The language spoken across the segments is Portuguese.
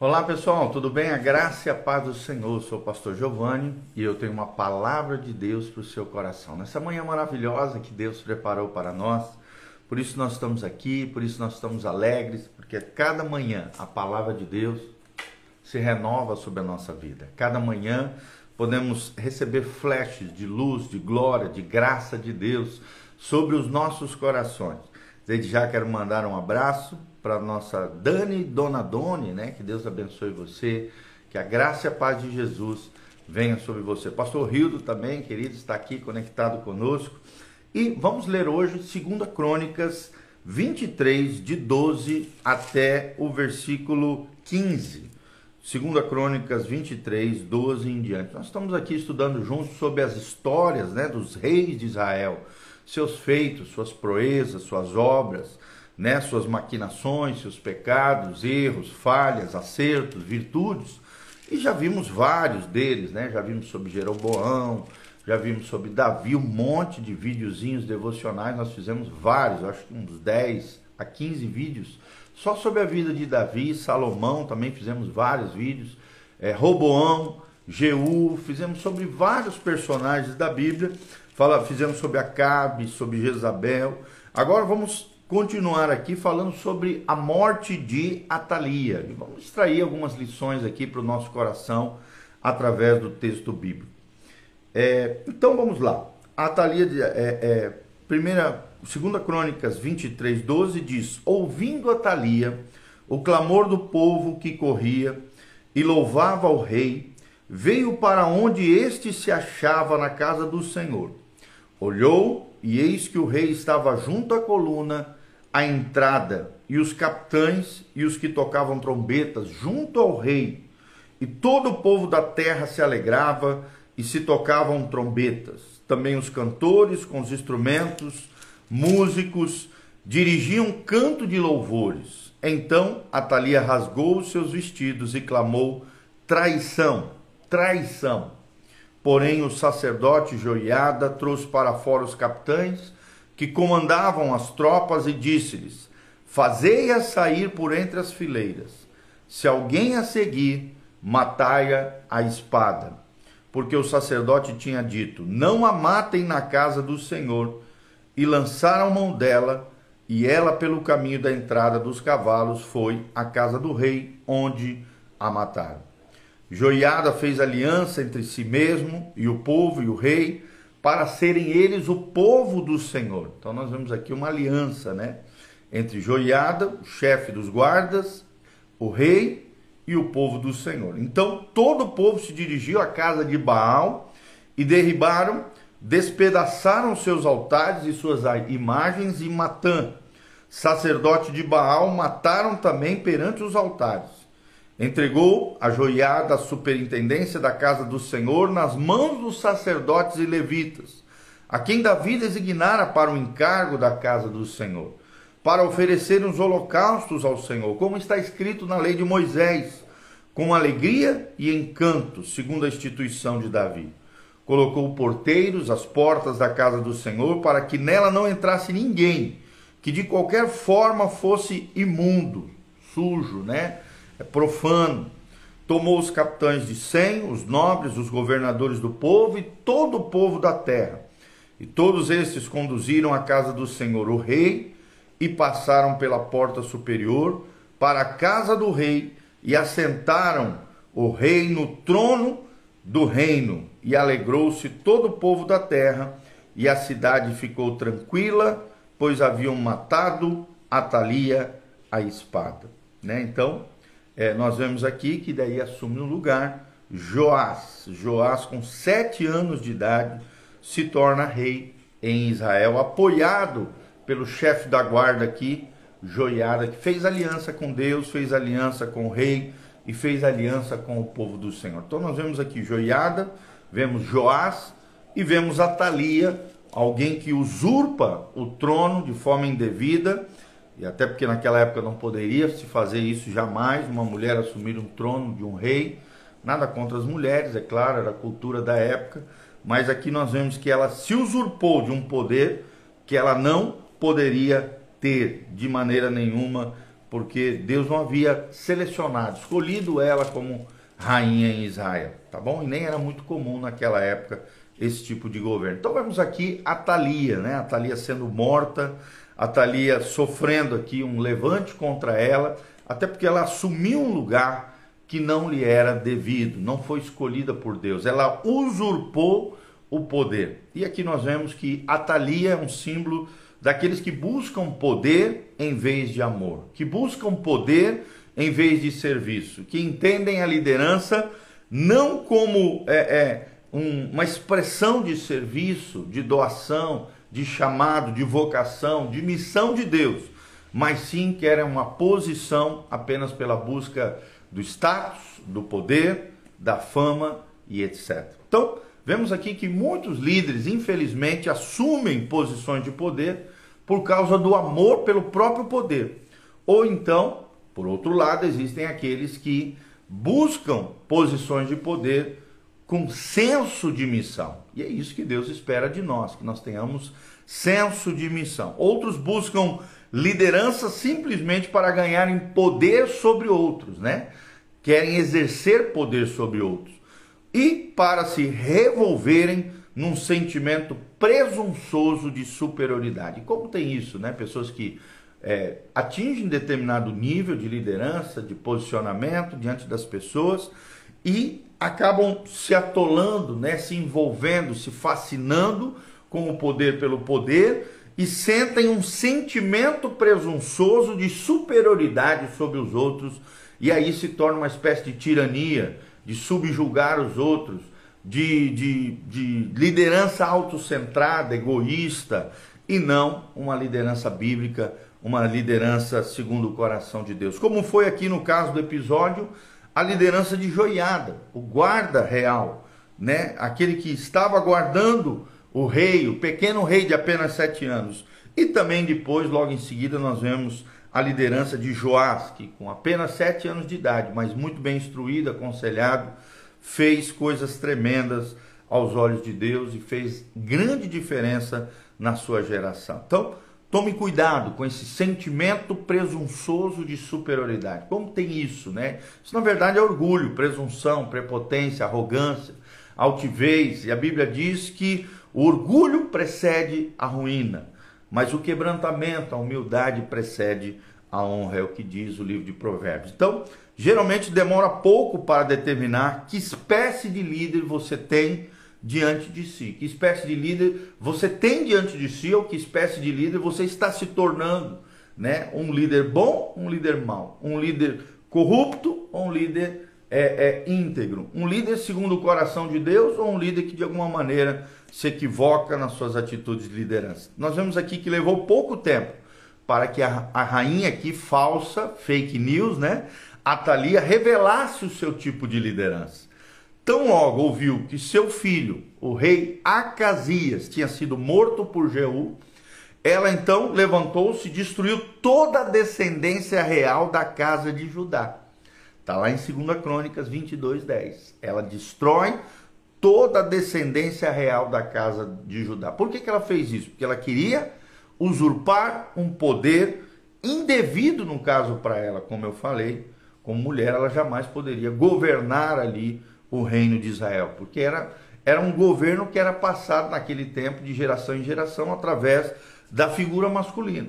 Olá pessoal, tudo bem? A graça e a paz do Senhor. Eu sou o pastor Giovanni e eu tenho uma palavra de Deus para o seu coração. Nessa manhã maravilhosa que Deus preparou para nós, por isso nós estamos aqui, por isso nós estamos alegres, porque cada manhã a palavra de Deus se renova sobre a nossa vida. Cada manhã podemos receber flashes de luz, de glória, de graça de Deus sobre os nossos corações. Desde já quero mandar um abraço para nossa Dani Dona Doni, né? Que Deus abençoe você, que a graça e a paz de Jesus venha sobre você. Pastor Rildo também, querido, está aqui conectado conosco. E vamos ler hoje 2 Crônicas 23, de 12 até o versículo 15. 2 Crônicas 23, 12 em diante. Nós estamos aqui estudando juntos sobre as histórias né, dos reis de Israel, seus feitos, suas proezas, suas obras, né, suas maquinações, seus pecados, erros, falhas, acertos, virtudes. E já vimos vários deles, né? Já vimos sobre Jeroboão, já vimos sobre Davi, um monte de videozinhos devocionais, nós fizemos vários, acho que uns 10 a 15 vídeos só sobre a vida de Davi, Salomão, também fizemos vários vídeos, é, Roboão, Jeú, fizemos sobre vários personagens da Bíblia, fala, fizemos sobre Acabe, sobre Jezabel. Agora vamos continuar aqui falando sobre a morte de Atalia. E vamos extrair algumas lições aqui para o nosso coração através do texto bíblico. É, então vamos lá. Atalia, é, é, primeira, segunda Crônicas 23, 12 diz: Ouvindo Atalia o clamor do povo que corria e louvava o rei, veio para onde este se achava na casa do Senhor. Olhou e eis que o rei estava junto à coluna, à entrada, e os capitães e os que tocavam trombetas junto ao rei. E todo o povo da terra se alegrava e se tocavam trombetas. Também os cantores com os instrumentos, músicos, dirigiam canto de louvores. Então Atalia rasgou os seus vestidos e clamou: traição, traição. Porém, o sacerdote Joiada trouxe para fora os capitães que comandavam as tropas e disse-lhes: Fazei-a sair por entre as fileiras. Se alguém a seguir, matai-a a espada porque o sacerdote tinha dito: Não a matem na casa do Senhor. E lançaram mão dela, e ela, pelo caminho da entrada dos cavalos, foi à casa do rei, onde a mataram. Joiada fez aliança entre si mesmo e o povo e o rei, para serem eles o povo do Senhor. Então nós vemos aqui uma aliança, né? Entre Joiada, o chefe dos guardas, o rei e o povo do Senhor. Então todo o povo se dirigiu à casa de Baal e derribaram, despedaçaram seus altares e suas imagens e Matã, sacerdote de Baal, mataram também perante os altares. Entregou a joiada a superintendência da casa do Senhor nas mãos dos sacerdotes e levitas, a quem Davi designara para o encargo da casa do Senhor para oferecer os holocaustos ao Senhor, como está escrito na lei de Moisés, com alegria e encanto, segundo a instituição de Davi. Colocou porteiros às portas da casa do Senhor para que nela não entrasse ninguém que de qualquer forma fosse imundo, sujo, né? Profano. Tomou os capitães de cem, os nobres, os governadores do povo e todo o povo da terra. E todos estes conduziram à casa do Senhor o rei e passaram pela porta superior para a casa do rei e assentaram o rei no trono do reino e alegrou-se todo o povo da terra e a cidade ficou tranquila, pois haviam matado Atalia a espada. Né? Então, é, nós vemos aqui que daí assume o lugar Joás. Joás, com sete anos de idade, se torna rei em Israel, apoiado pelo chefe da guarda aqui, Joiada, que fez aliança com Deus, fez aliança com o rei e fez aliança com o povo do Senhor. Então nós vemos aqui Joiada, vemos Joás e vemos Atalia, alguém que usurpa o trono de forma indevida, e até porque naquela época não poderia se fazer isso jamais, uma mulher assumir um trono de um rei. Nada contra as mulheres, é claro, era a cultura da época, mas aqui nós vemos que ela se usurpou de um poder que ela não poderia ter de maneira nenhuma porque Deus não havia selecionado, escolhido ela como rainha em Israel, tá bom? E nem era muito comum naquela época esse tipo de governo. Então vemos aqui a Thalia, né? A Thalia sendo morta, a Thalia sofrendo aqui um levante contra ela, até porque ela assumiu um lugar que não lhe era devido, não foi escolhida por Deus. Ela usurpou o poder. E aqui nós vemos que a Thalia é um símbolo daqueles que buscam poder em vez de amor, que buscam poder em vez de serviço, que entendem a liderança não como é, é um, uma expressão de serviço, de doação, de chamado, de vocação, de missão de Deus, mas sim querem uma posição apenas pela busca do status, do poder, da fama e etc. Então, vemos aqui que muitos líderes, infelizmente, assumem posições de poder por causa do amor pelo próprio poder. Ou então, por outro lado, existem aqueles que buscam posições de poder com senso de missão. E é isso que Deus espera de nós, que nós tenhamos senso de missão. Outros buscam liderança simplesmente para ganharem poder sobre outros, né? Querem exercer poder sobre outros. E para se revolverem num sentimento presunçoso de superioridade. Como tem isso, né? Pessoas que é, atingem determinado nível de liderança, de posicionamento diante das pessoas e acabam se atolando, né? Se envolvendo, se fascinando com o poder pelo poder e sentem um sentimento presunçoso de superioridade sobre os outros e aí se torna uma espécie de tirania, de subjugar os outros de, de, de liderança autocentrada, egoísta, e não uma liderança bíblica, uma liderança segundo o coração de Deus. Como foi aqui no caso do episódio, a liderança de Joiada, o guarda real, né? aquele que estava guardando o rei, o pequeno rei de apenas sete anos. E também depois, logo em seguida, nós vemos a liderança de Joás, que com apenas sete anos de idade, mas muito bem instruído, aconselhado, fez coisas tremendas aos olhos de Deus e fez grande diferença na sua geração. Então, tome cuidado com esse sentimento presunçoso de superioridade. Como tem isso, né? Isso na verdade é orgulho, presunção, prepotência, arrogância, altivez. E a Bíblia diz que o orgulho precede a ruína, mas o quebrantamento, a humildade precede a honra, é o que diz o livro de Provérbios. Então, geralmente demora pouco para determinar que espécie de líder você tem diante de si. Que espécie de líder você tem diante de si ou que espécie de líder você está se tornando, né? Um líder bom, um líder mau, um líder corrupto ou um líder é, é, íntegro, um líder segundo o coração de Deus ou um líder que de alguma maneira se equivoca nas suas atitudes de liderança. Nós vemos aqui que levou pouco tempo para que a, a rainha aqui, falsa, fake news, né? Atalia revelasse o seu tipo de liderança. Tão logo ouviu que seu filho, o rei Acasias, tinha sido morto por Jeú, ela então levantou-se e destruiu toda a descendência real da casa de Judá. Está lá em 2 Crônicas 22, 10. Ela destrói toda a descendência real da casa de Judá. Por que, que ela fez isso? Porque ela queria usurpar um poder indevido, no caso para ela, como eu falei, como mulher, ela jamais poderia governar ali o reino de Israel, porque era, era um governo que era passado naquele tempo de geração em geração através da figura masculina.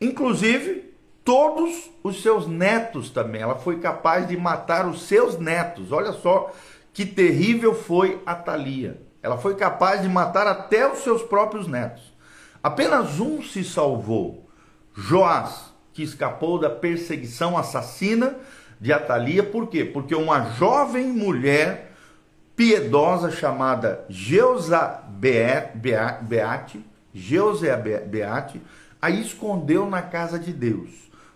Inclusive, todos os seus netos também. Ela foi capaz de matar os seus netos. Olha só que terrível foi a Thalia. Ela foi capaz de matar até os seus próprios netos. Apenas um se salvou, Joás, que escapou da perseguição assassina de Atalia. Por quê? Porque uma jovem mulher piedosa chamada Geusa Beate, Geusa Beate, a escondeu na casa de Deus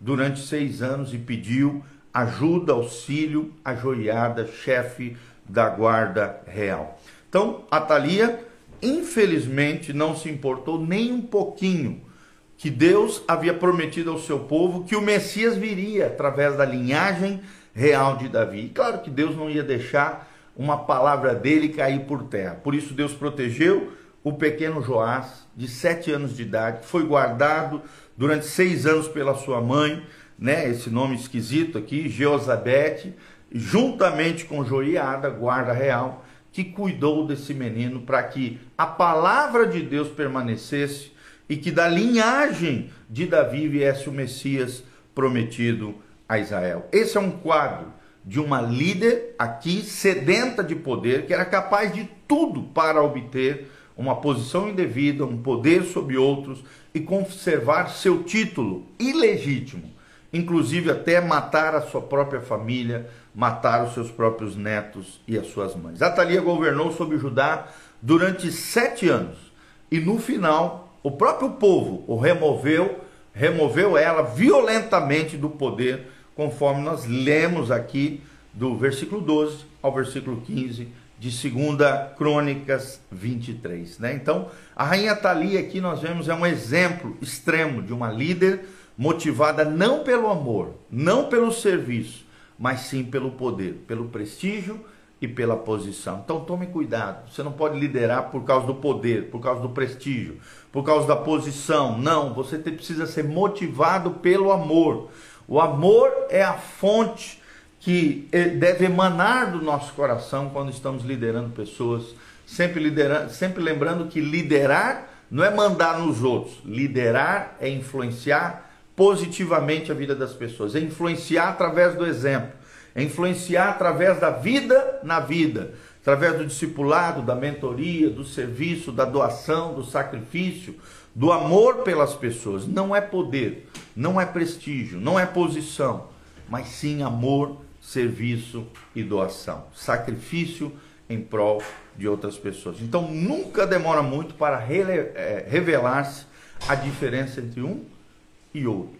durante seis anos e pediu ajuda, auxílio à joiada chefe da guarda real. Então, Atalia infelizmente não se importou nem um pouquinho que Deus havia prometido ao seu povo que o Messias viria através da linhagem real de Davi. E claro que Deus não ia deixar uma palavra dele cair por terra. Por isso Deus protegeu o pequeno Joás, de sete anos de idade, que foi guardado durante seis anos pela sua mãe, né, esse nome esquisito aqui, Jeozabete, juntamente com Joiada, guarda real, que cuidou desse menino para que a palavra de Deus permanecesse e que da linhagem de Davi viesse o Messias prometido a Israel. Esse é um quadro de uma líder aqui sedenta de poder, que era capaz de tudo para obter uma posição indevida, um poder sobre outros e conservar seu título ilegítimo, inclusive até matar a sua própria família, matar os seus próprios netos e as suas mães. Atalia governou sobre Judá durante sete anos e no final o próprio povo o removeu, removeu ela violentamente do poder, conforme nós lemos aqui do versículo 12 ao versículo 15 de 2 Crônicas 23. Né? Então, a rainha Thalia aqui nós vemos é um exemplo extremo de uma líder motivada não pelo amor, não pelo serviço, mas sim pelo poder, pelo prestígio e pela posição. Então tome cuidado, você não pode liderar por causa do poder, por causa do prestígio, por causa da posição. Não, você precisa ser motivado pelo amor. O amor é a fonte que eh, deve emanar do nosso coração quando estamos liderando pessoas, sempre liderando, sempre lembrando que liderar não é mandar nos outros, liderar é influenciar positivamente a vida das pessoas, é influenciar através do exemplo, é influenciar através da vida na vida, através do discipulado, da mentoria, do serviço, da doação, do sacrifício, do amor pelas pessoas. Não é poder, não é prestígio, não é posição, mas sim amor serviço e doação, sacrifício em prol de outras pessoas. Então nunca demora muito para é, revelar-se a diferença entre um e outro.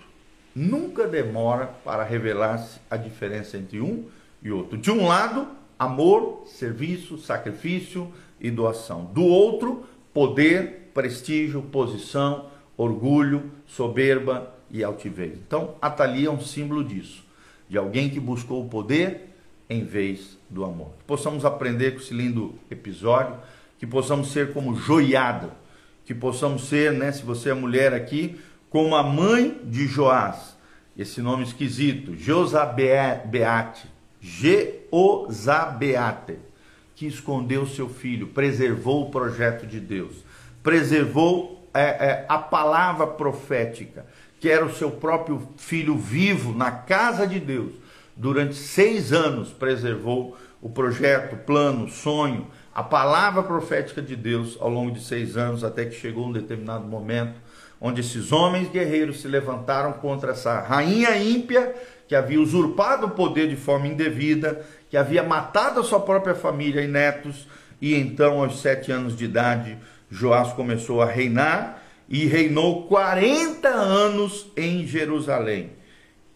Nunca demora para revelar-se a diferença entre um e outro. De um lado, amor, serviço, sacrifício e doação. Do outro, poder, prestígio, posição, orgulho, soberba e altivez. Então, a Thalia é um símbolo disso de alguém que buscou o poder em vez do amor. Que possamos aprender com esse lindo episódio, que possamos ser como joiada, que possamos ser, né, se você é mulher aqui, como a mãe de Joás, esse nome esquisito, Josabeate, Jeozabeate, que escondeu seu filho, preservou o projeto de Deus, preservou é, é, a palavra profética, que era o seu próprio filho vivo na casa de Deus, durante seis anos preservou o projeto, o plano, o sonho, a palavra profética de Deus ao longo de seis anos, até que chegou um determinado momento onde esses homens guerreiros se levantaram contra essa rainha ímpia que havia usurpado o poder de forma indevida, que havia matado a sua própria família e netos, e então, aos sete anos de idade, Joás começou a reinar e reinou 40 anos em Jerusalém.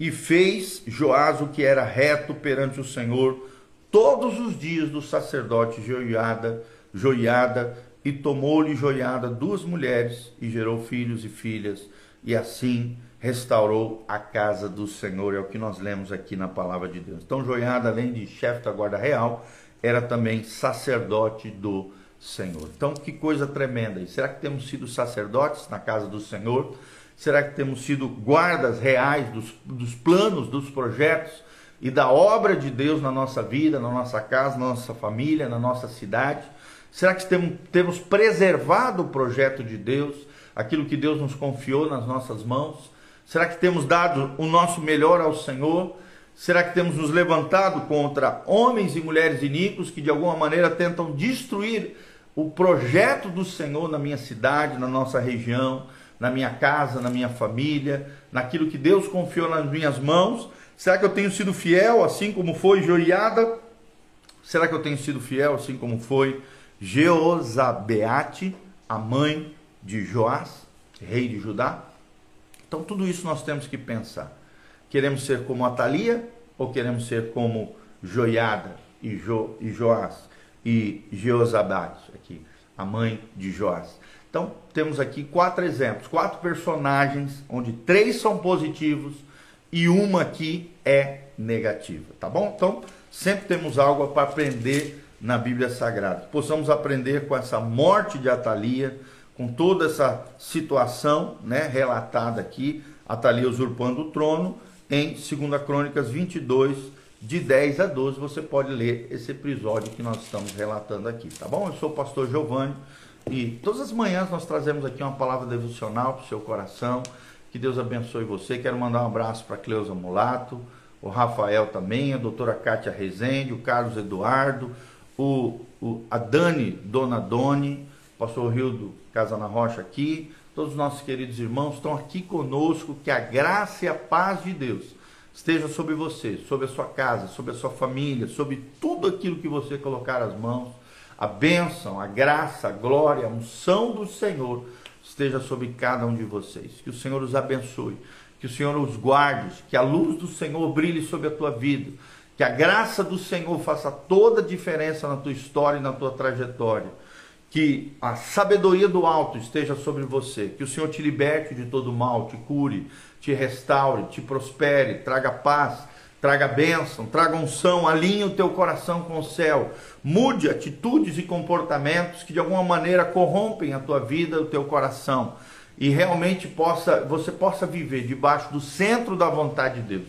E fez Joás o que era reto perante o Senhor todos os dias do sacerdote Joiada, Joiada, e tomou-lhe Joiada duas mulheres e gerou filhos e filhas, e assim restaurou a casa do Senhor, é o que nós lemos aqui na palavra de Deus. Então Joiada, além de chefe da guarda real, era também sacerdote do Senhor. Então, que coisa tremenda. será que temos sido sacerdotes na casa do Senhor? Será que temos sido guardas reais dos, dos planos, dos projetos e da obra de Deus na nossa vida, na nossa casa, na nossa família, na nossa cidade? Será que temos, preservado o projeto de Deus, aquilo que Deus nos confiou nas nossas mãos? Será que temos dado o nosso melhor ao Senhor? Será que temos nos levantado contra homens e mulheres iníquos que de alguma maneira tentam destruir o projeto do Senhor na minha cidade, na nossa região, na minha casa, na minha família, naquilo que Deus confiou nas minhas mãos? Será que eu tenho sido fiel, assim como foi Joiada? Será que eu tenho sido fiel, assim como foi Jeozabeate, a mãe de Joás, rei de Judá? Então, tudo isso nós temos que pensar. Queremos ser como Atalia ou queremos ser como Joiada e, jo, e Joás? e Jeozabade, aqui, a mãe de Joás. Então, temos aqui quatro exemplos, quatro personagens, onde três são positivos e uma aqui é negativa, tá bom? Então, sempre temos algo para aprender na Bíblia Sagrada. Possamos aprender com essa morte de Atalia, com toda essa situação, né, relatada aqui, Atalia usurpando o trono, em 2 Crônicas 22, de 10 a 12. Você pode ler esse episódio que nós estamos relatando aqui, tá bom? Eu sou o pastor Giovanni e todas as manhãs nós trazemos aqui uma palavra devocional para o seu coração. Que Deus abençoe você. Quero mandar um abraço para Cleusa Mulato, o Rafael também, a doutora Kátia Rezende, o Carlos Eduardo, o, o, a Dani Donadoni, pastor Rildo Casa na Rocha aqui, todos os nossos queridos irmãos estão aqui conosco, que a graça e a paz de Deus esteja sobre você, sobre a sua casa, sobre a sua família, sobre tudo aquilo que você colocar as mãos. A bênção, a graça, a glória, a unção do Senhor esteja sobre cada um de vocês. Que o Senhor os abençoe, que o Senhor os guarde, que a luz do Senhor brilhe sobre a tua vida, que a graça do Senhor faça toda a diferença na tua história e na tua trajetória. Que a sabedoria do alto esteja sobre você, que o Senhor te liberte de todo mal, te cure, te restaure, te prospere, traga paz, traga bênção, traga unção, alinhe o teu coração com o céu, mude atitudes e comportamentos que de alguma maneira corrompem a tua vida, o teu coração, e realmente possa, você possa viver debaixo do centro da vontade de Deus,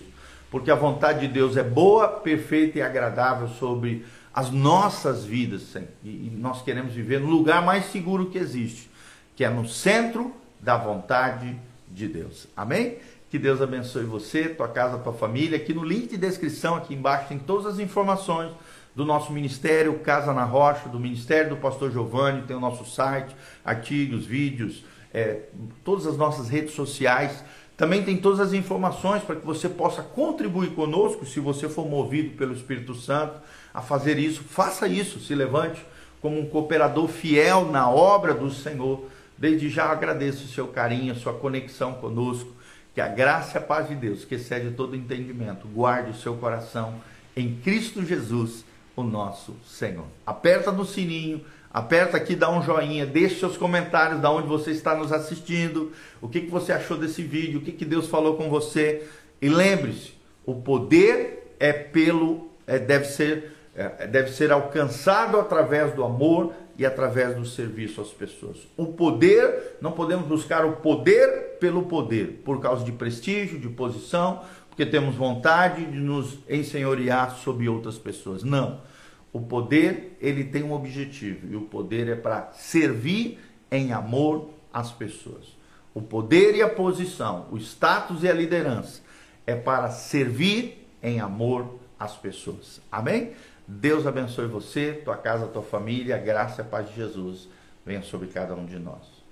porque a vontade de Deus é boa, perfeita e agradável sobre as nossas vidas, Senhor. e nós queremos viver no lugar mais seguro que existe, que é no centro da vontade de de Deus. Amém? Que Deus abençoe você, tua casa, tua família. Aqui no link de descrição, aqui embaixo, tem todas as informações do nosso ministério Casa na Rocha, do Ministério do Pastor Giovanni, tem o nosso site, artigos, vídeos, é, todas as nossas redes sociais. Também tem todas as informações para que você possa contribuir conosco, se você for movido pelo Espírito Santo a fazer isso. Faça isso, se levante como um cooperador fiel na obra do Senhor Desde já agradeço o seu carinho, a sua conexão conosco. Que a graça e a paz de Deus, que excede todo entendimento, guarde o seu coração em Cristo Jesus, o nosso Senhor. Aperta no sininho, aperta aqui, dá um joinha, deixe seus comentários da onde você está nos assistindo, o que, que você achou desse vídeo, o que, que Deus falou com você. E lembre-se, o poder é pelo, é, deve, ser, é, deve ser alcançado através do amor, e através do serviço às pessoas. O poder, não podemos buscar o poder pelo poder, por causa de prestígio, de posição, porque temos vontade de nos ensenhorear sobre outras pessoas. Não. O poder, ele tem um objetivo, e o poder é para servir em amor às pessoas. O poder e a posição, o status e a liderança é para servir em amor às pessoas. Amém? Deus abençoe você, tua casa, tua família, graça e a paz de Jesus venha sobre cada um de nós.